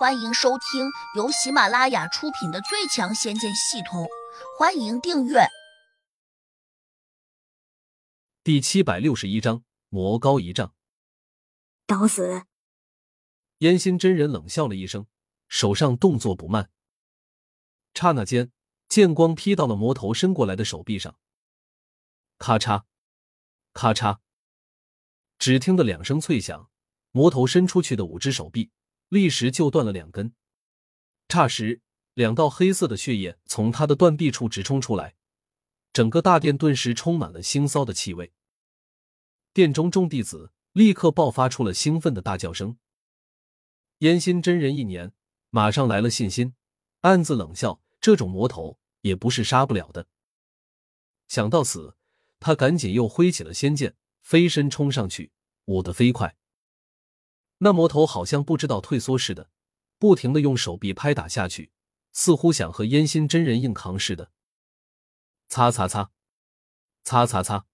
欢迎收听由喜马拉雅出品的《最强仙剑系统》，欢迎订阅。第七百六十一章，魔高一丈，找死！烟心真人冷笑了一声，手上动作不慢，刹那间，剑光劈到了魔头伸过来的手臂上，咔嚓，咔嚓，只听得两声脆响，魔头伸出去的五只手臂立时就断了两根。霎时，两道黑色的血液从他的断臂处直冲出来，整个大殿顿时充满了腥臊的气味。殿中众弟子立刻爆发出了兴奋的大叫声。烟心真人一年，马上来了信心，暗自冷笑：这种魔头也不是杀不了的。想到此，他赶紧又挥起了仙剑，飞身冲上去，舞得飞快。那魔头好像不知道退缩似的，不停的用手臂拍打下去，似乎想和烟心真人硬扛似的。擦擦擦，擦擦擦，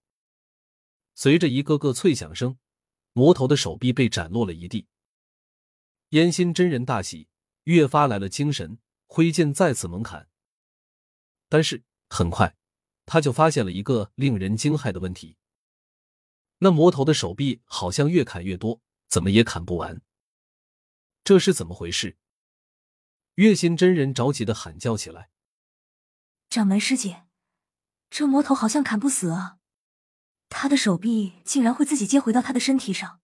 随着一个个脆响声，魔头的手臂被斩落了一地。烟心真人大喜，越发来了精神，挥剑再次猛砍。但是很快，他就发现了一个令人惊骇的问题：那魔头的手臂好像越砍越多，怎么也砍不完。这是怎么回事？月心真人着急的喊叫起来：“掌门师姐，这魔头好像砍不死啊！他的手臂竟然会自己接回到他的身体上。”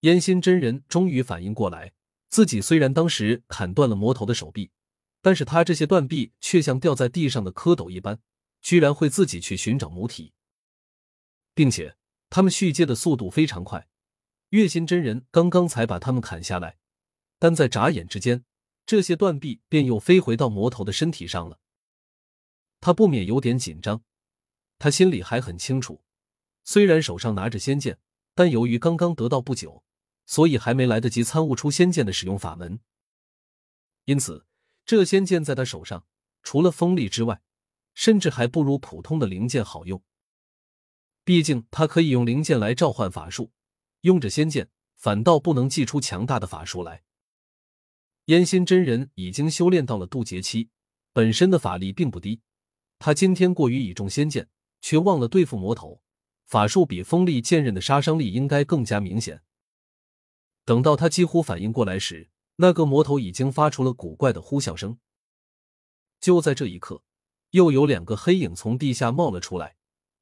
烟心真人终于反应过来，自己虽然当时砍断了魔头的手臂，但是他这些断臂却像掉在地上的蝌蚪一般，居然会自己去寻找母体，并且他们续接的速度非常快。月心真人刚刚才把他们砍下来，但在眨眼之间，这些断臂便又飞回到魔头的身体上了。他不免有点紧张，他心里还很清楚，虽然手上拿着仙剑，但由于刚刚得到不久。所以还没来得及参悟出仙剑的使用法门，因此这仙剑在他手上，除了锋利之外，甚至还不如普通的灵剑好用。毕竟他可以用灵剑来召唤法术，用着仙剑反倒不能祭出强大的法术来。烟心真人已经修炼到了渡劫期，本身的法力并不低，他今天过于倚重仙剑，却忘了对付魔头，法术比锋利剑刃的杀伤力应该更加明显。等到他几乎反应过来时，那个魔头已经发出了古怪的呼啸声。就在这一刻，又有两个黑影从地下冒了出来，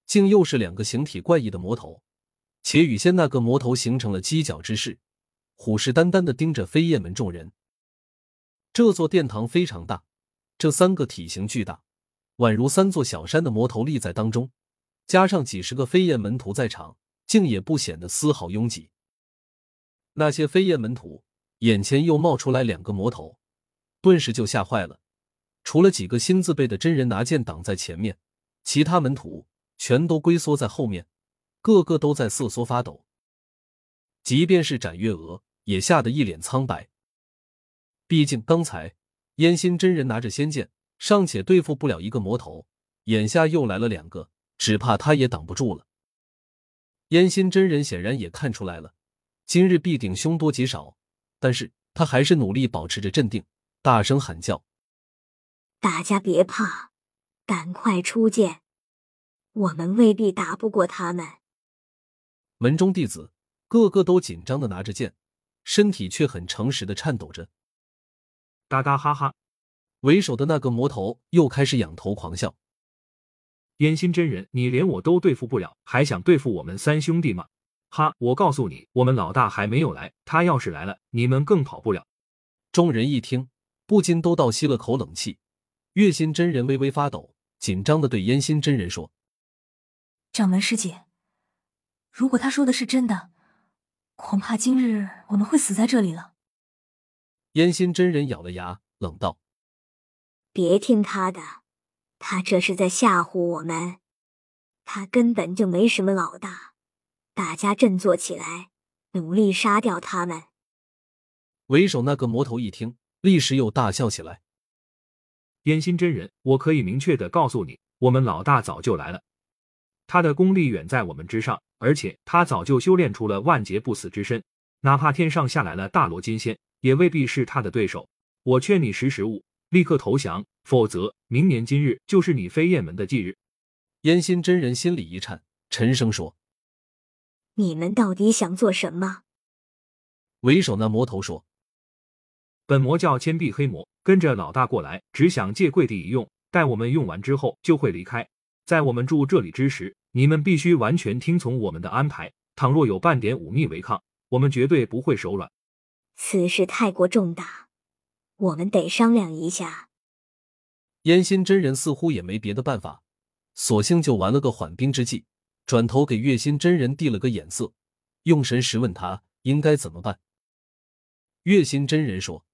竟又是两个形体怪异的魔头，且与先那个魔头形成了犄角之势，虎视眈眈的盯着飞燕门众人。这座殿堂非常大，这三个体型巨大，宛如三座小山的魔头立在当中，加上几十个飞燕门徒在场，竟也不显得丝毫拥挤。那些飞燕门徒眼前又冒出来两个魔头，顿时就吓坏了。除了几个新自备的真人拿剑挡在前面，其他门徒全都龟缩在后面，个个都在瑟缩发抖。即便是展月娥也吓得一脸苍白。毕竟刚才燕心真人拿着仙剑尚且对付不了一个魔头，眼下又来了两个，只怕他也挡不住了。燕心真人显然也看出来了。今日必定凶多吉少，但是他还是努力保持着镇定，大声喊叫：“大家别怕，赶快出剑，我们未必打不过他们。”门中弟子个个都紧张的拿着剑，身体却很诚实的颤抖着。嘎嘎哈哈，为首的那个魔头又开始仰头狂笑：“烟心真人，你连我都对付不了，还想对付我们三兄弟吗？”哈！我告诉你，我们老大还没有来，他要是来了，你们更跑不了。众人一听，不禁都倒吸了口冷气。月心真人微微发抖，紧张的对烟心真人说：“掌门师姐，如果他说的是真的，恐怕今日我们会死在这里了。”烟心真人咬了牙，冷道：“别听他的，他这是在吓唬我们，他根本就没什么老大。”大家振作起来，努力杀掉他们！为首那个魔头一听，立时又大笑起来。烟心真人，我可以明确的告诉你，我们老大早就来了，他的功力远在我们之上，而且他早就修炼出了万劫不死之身，哪怕天上下来了大罗金仙，也未必是他的对手。我劝你识时务，立刻投降，否则明年今日就是你飞燕门的忌日。燕心真人心里一颤，沉声说：“你们到底想做什么？”为首那魔头说：“本魔叫千臂黑魔，跟着老大过来，只想借跪地一用。待我们用完之后，就会离开。在我们住这里之时，你们必须完全听从我们的安排。倘若有半点忤逆违抗，我们绝对不会手软。此事太过重大，我们得商量一下。”燕心真人似乎也没别的办法。索性就玩了个缓兵之计，转头给月心真人递了个眼色，用神识问他应该怎么办。月心真人说：“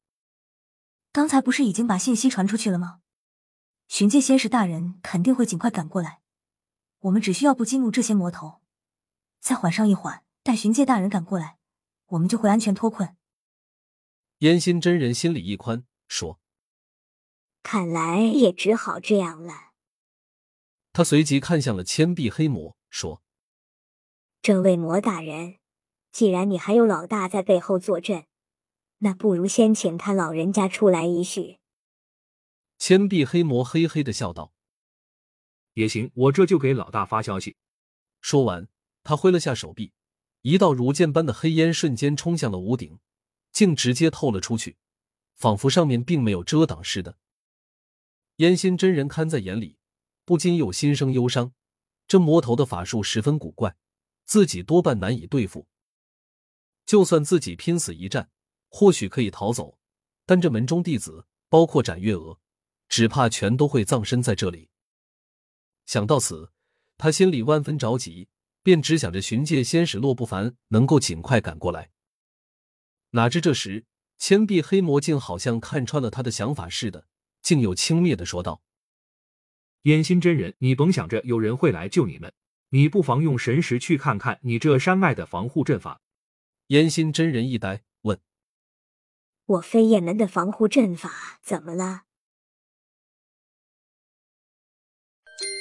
刚才不是已经把信息传出去了吗？巡界仙使大人肯定会尽快赶过来，我们只需要不激怒这些魔头，再缓上一缓，待巡界大人赶过来，我们就会安全脱困。”烟心真人心里一宽，说：“看来也只好这样了。”他随即看向了千臂黑魔，说：“这位魔大人，既然你还有老大在背后坐镇，那不如先请他老人家出来一叙。”千臂黑魔嘿嘿的笑道：“也行，我这就给老大发消息。”说完，他挥了下手臂，一道如箭般的黑烟瞬间冲向了屋顶，竟直接透了出去，仿佛上面并没有遮挡似的。烟心真人看在眼里。不禁又心生忧伤，这魔头的法术十分古怪，自己多半难以对付。就算自己拼死一战，或许可以逃走，但这门中弟子，包括展月娥，只怕全都会葬身在这里。想到此，他心里万分着急，便只想着寻界仙使洛不凡能够尽快赶过来。哪知这时，千臂黑魔竟好像看穿了他的想法似的，竟又轻蔑的说道。烟心真人，你甭想着有人会来救你们，你不妨用神识去看看你这山脉的防护阵法。烟心真人一呆，问：“我飞燕门的防护阵法怎么了？”